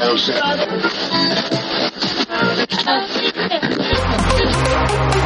Joseph.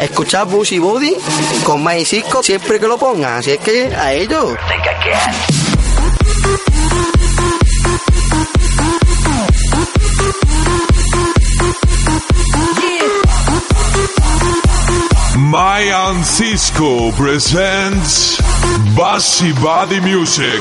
escuchar Busy Body con Mike Cisco siempre que lo pongan. Así es que a ellos. Mayan Cisco presents Bossy Body Music.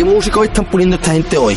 ¿Qué música están poniendo esta gente hoy?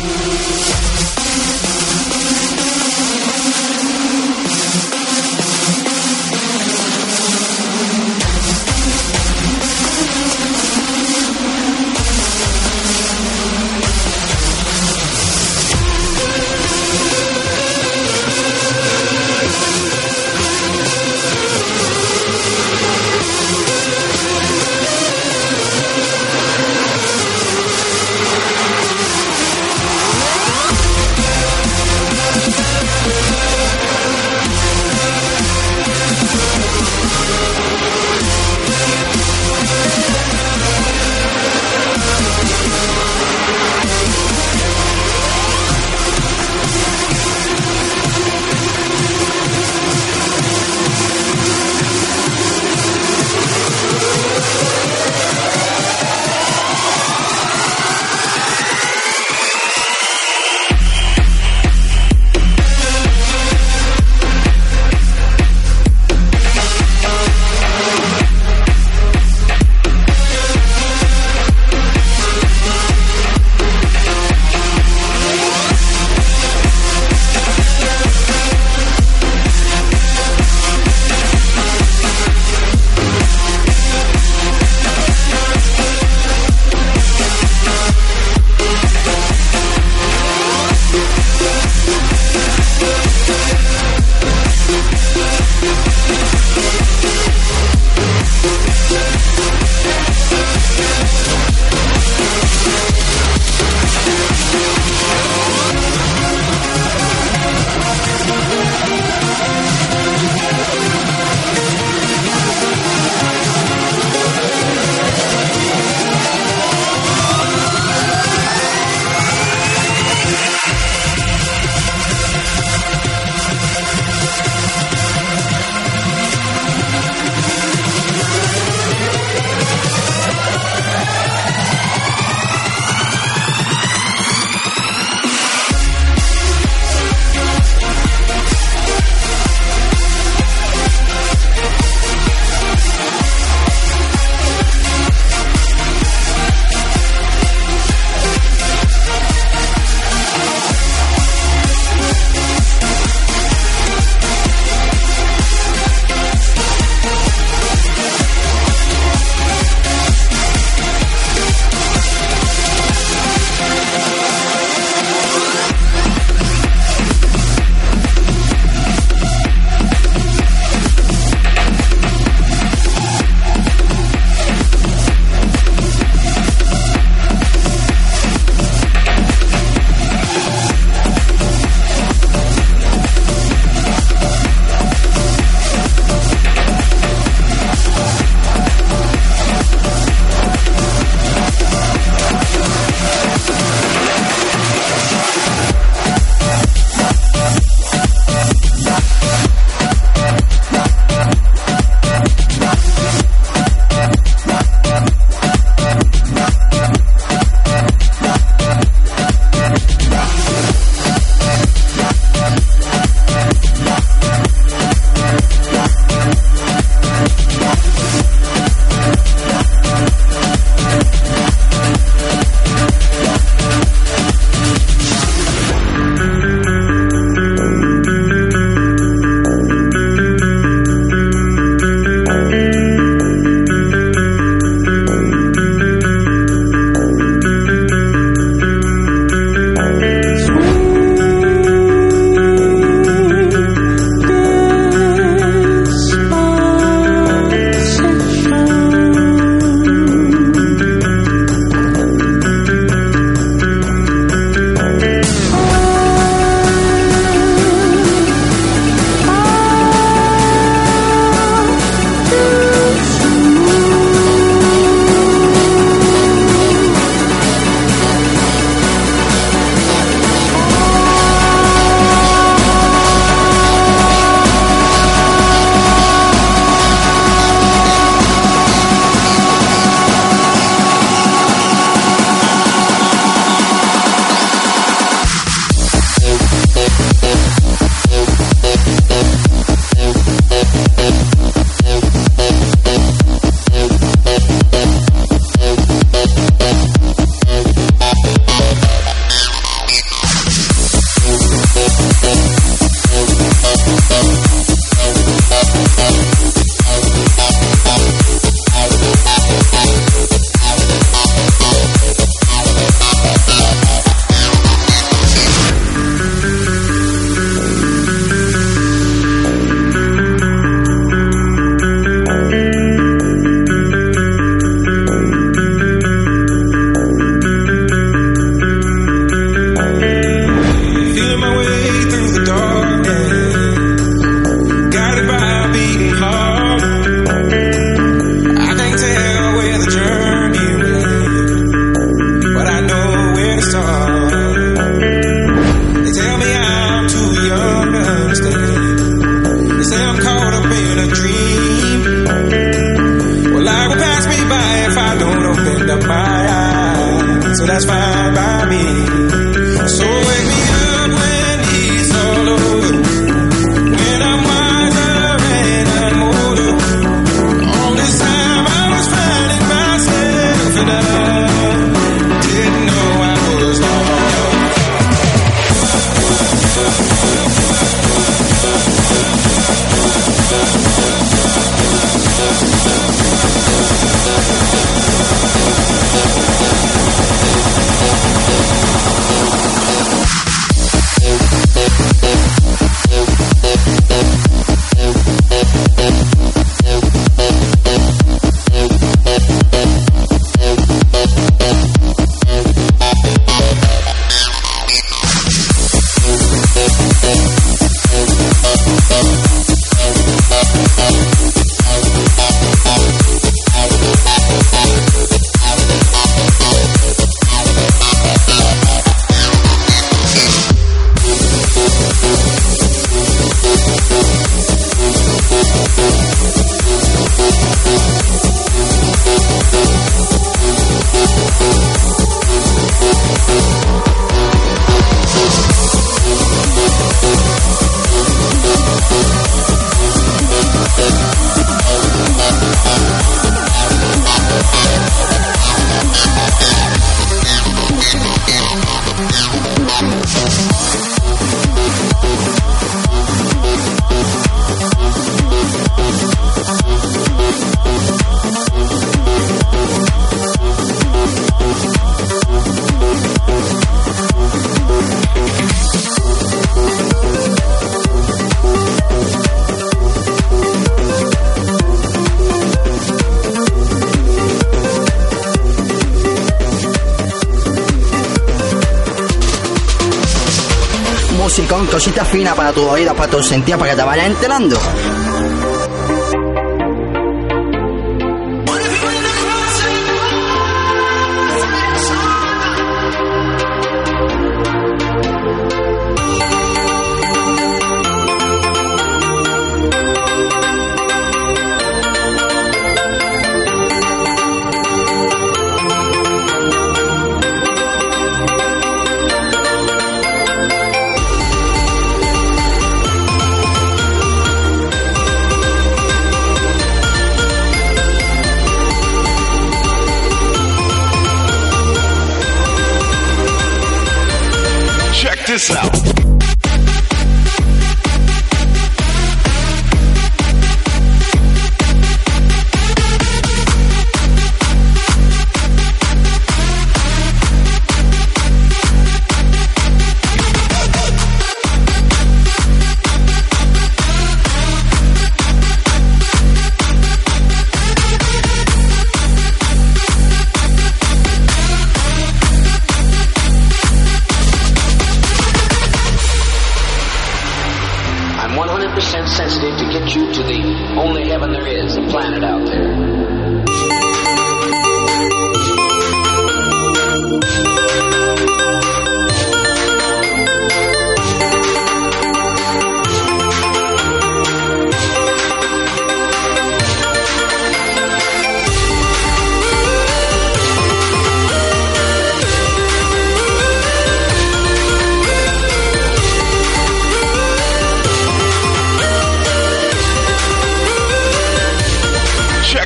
música, cositas finas para tu oído, para tu sentido, para que te vayas enterando.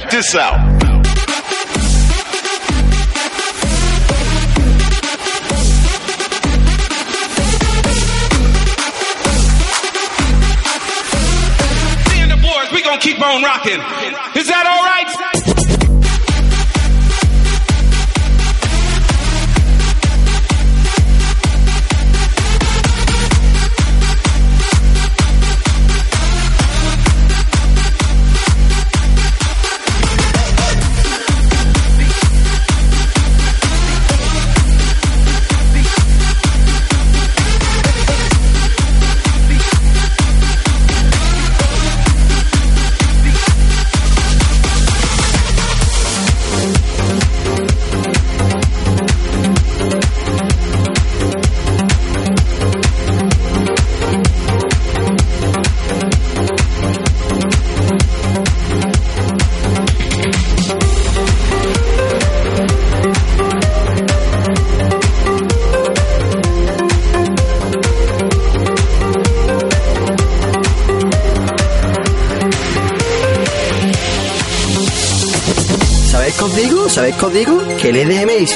Check this out. Keep on rocking. Is that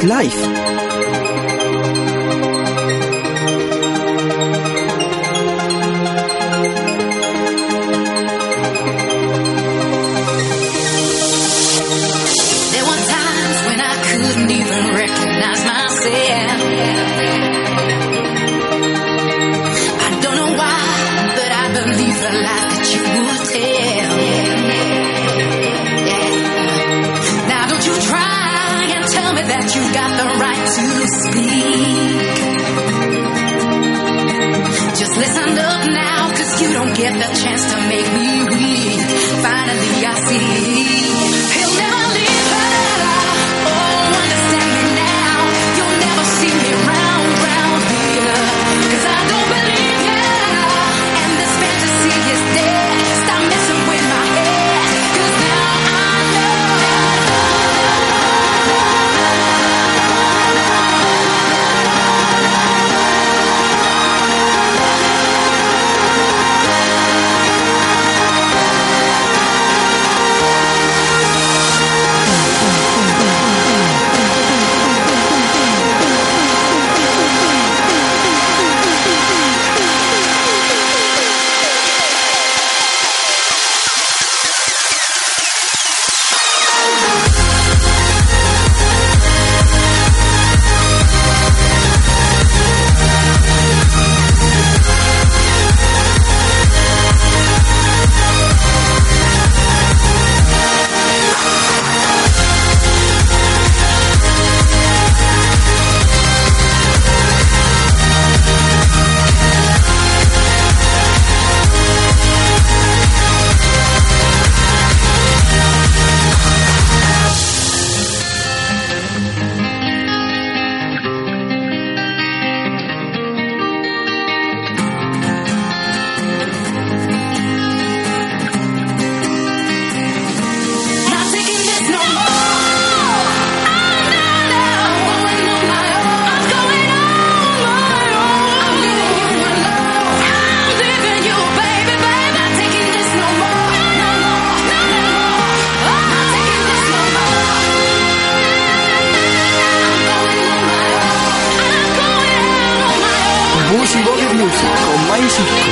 life. The chance to 真是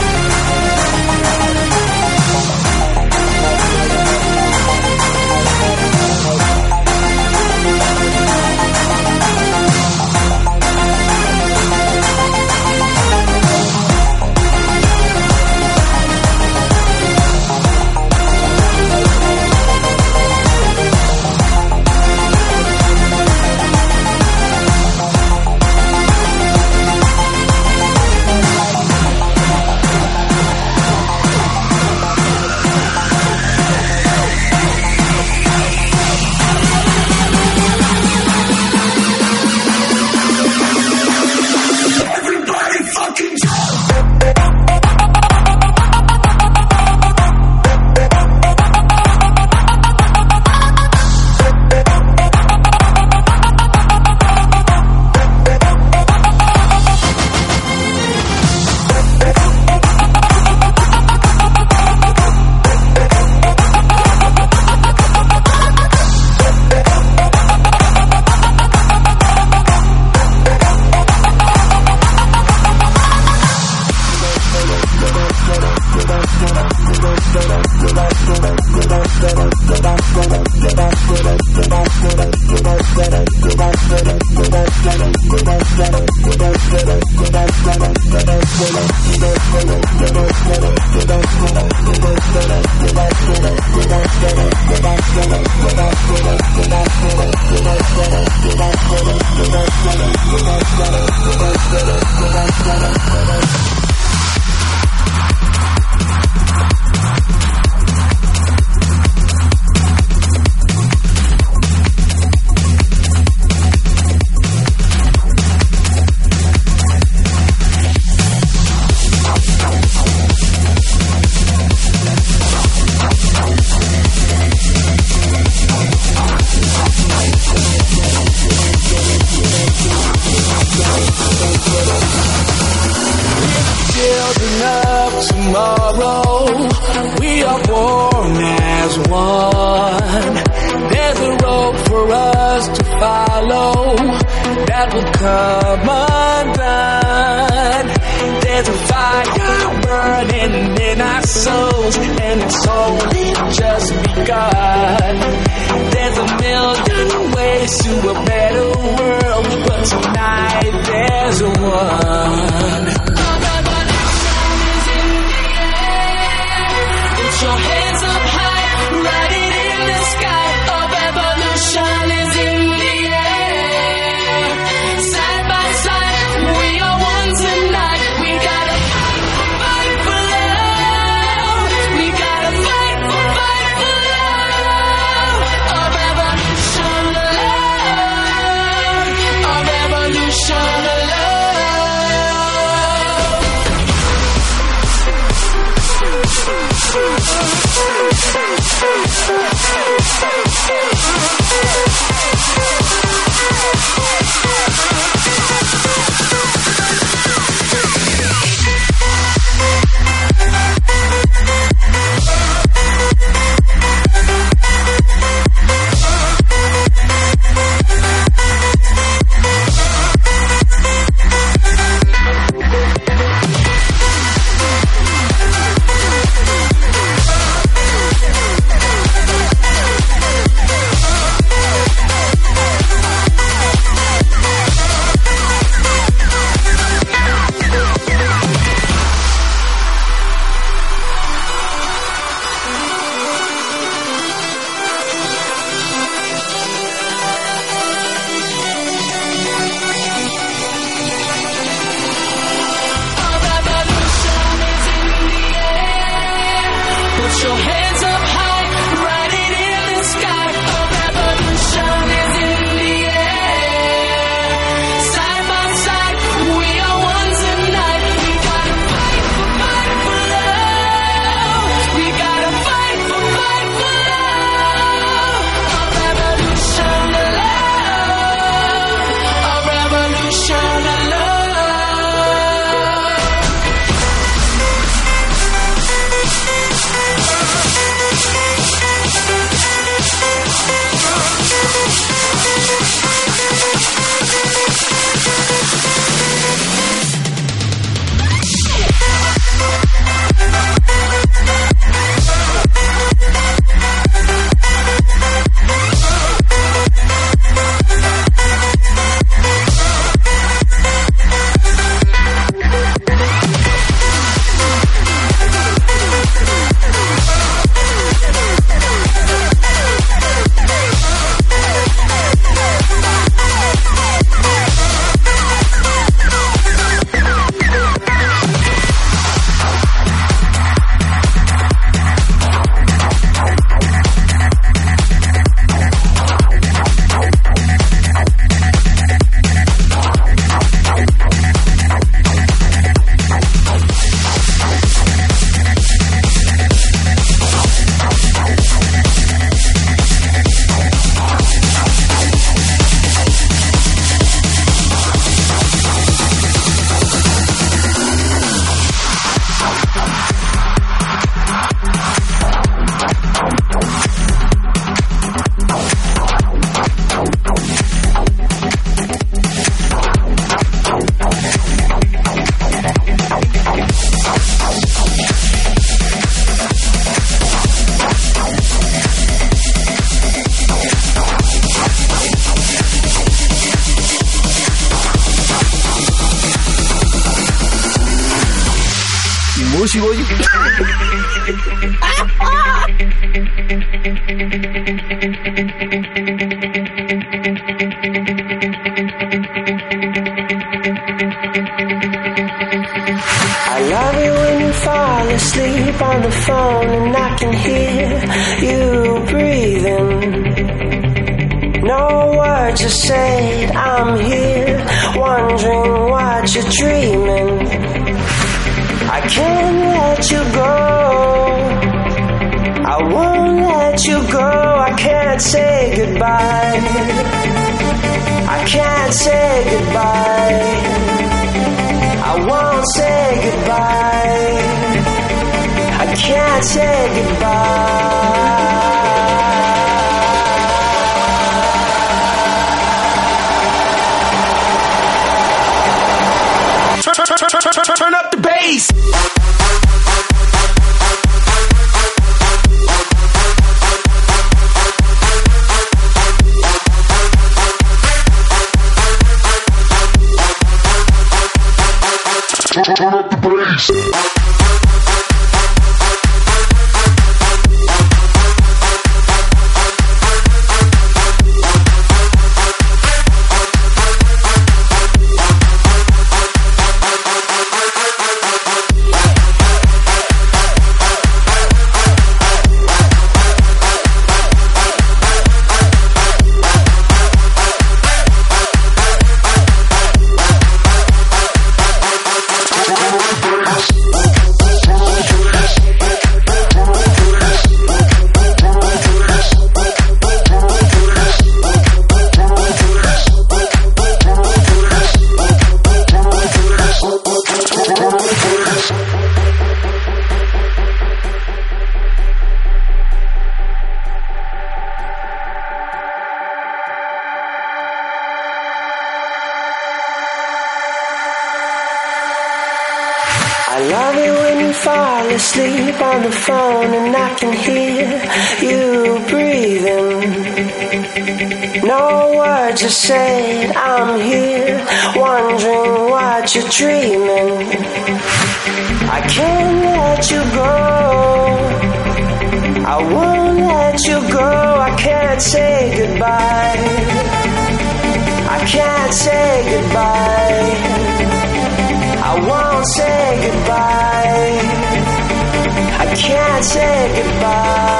say goodbye.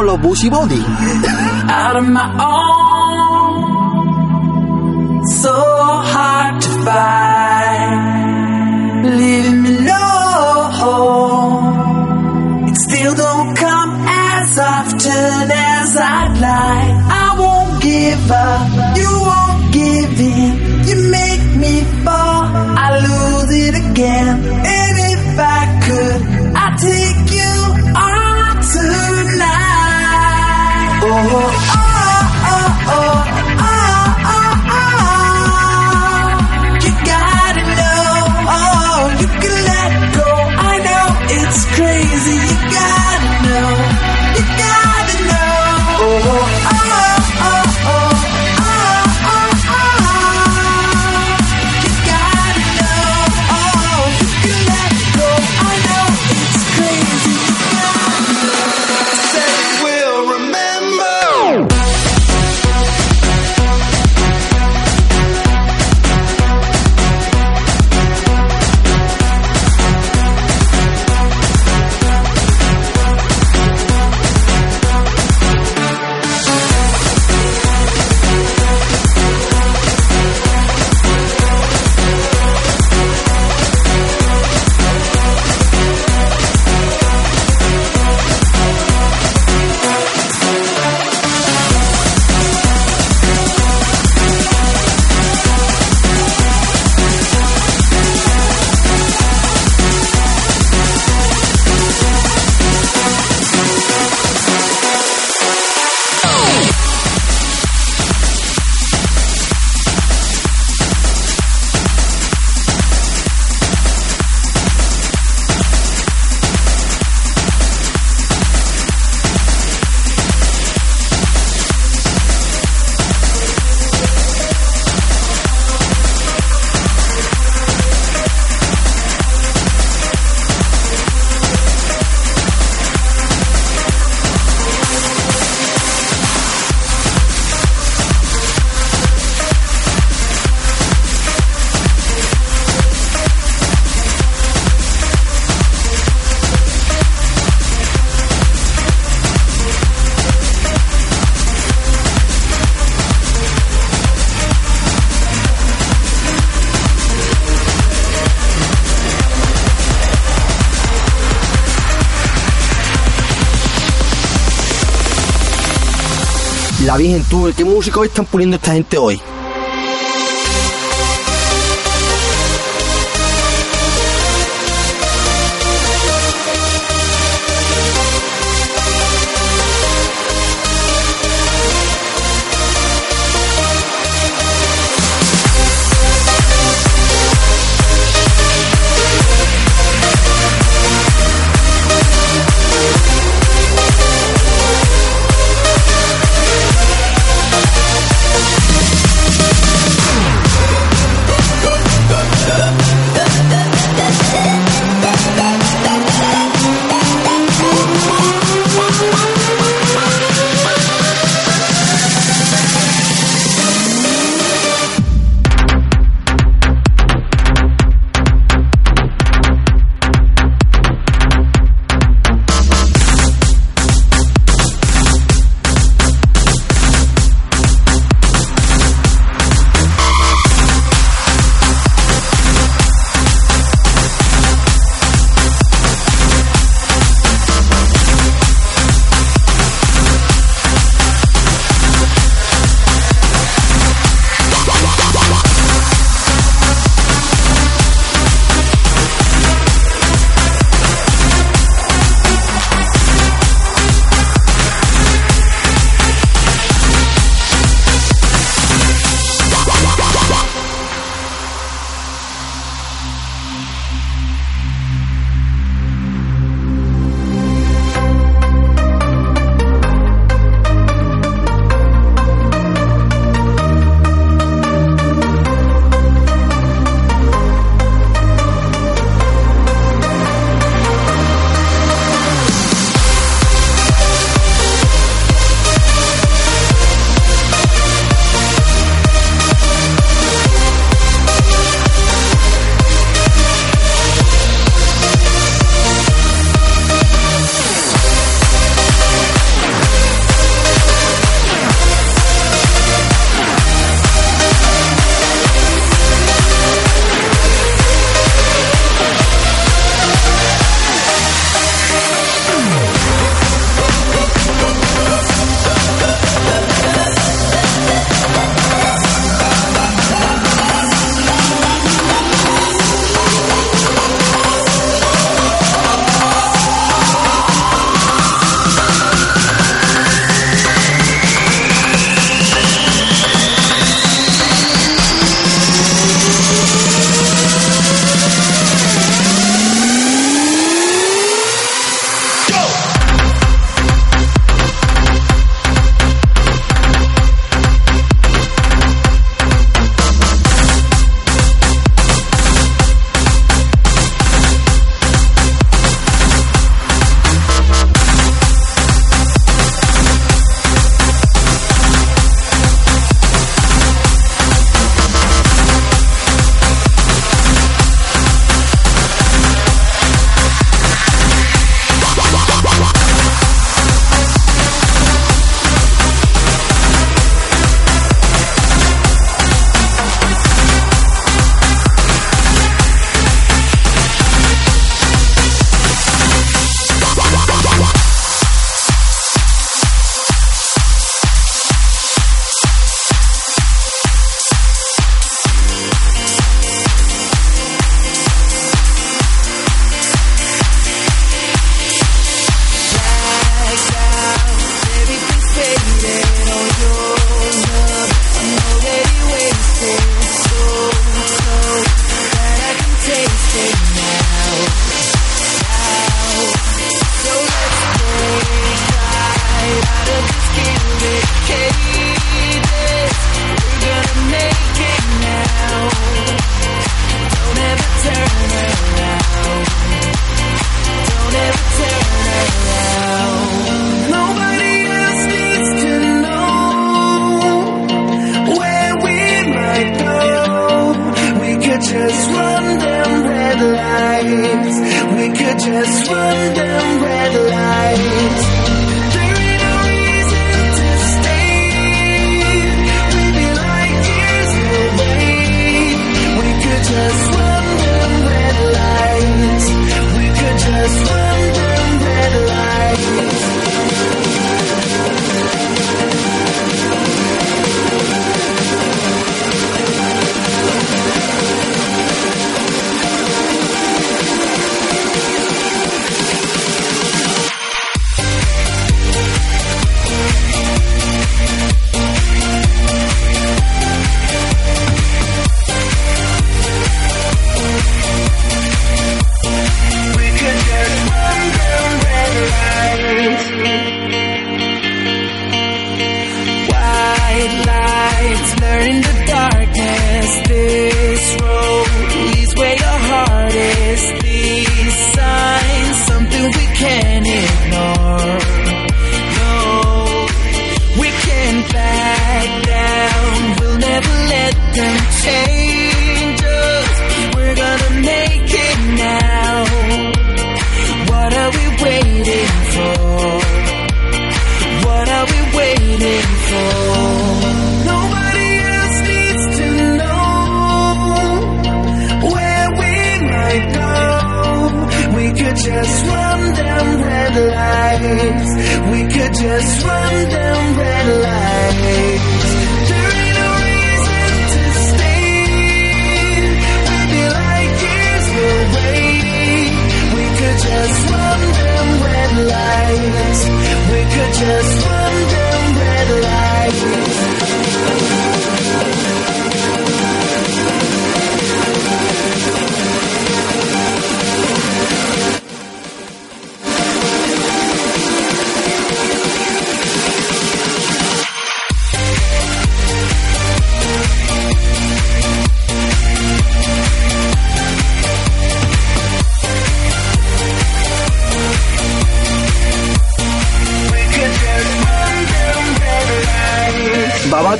Los Busy Body. out of my own. la Virgen, tú, ¿qué música hoy están poniendo esta gente hoy?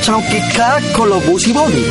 Chauquica, Colobús y Bobby.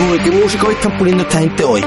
tú, ¿qué música hoy están poniendo esta gente hoy?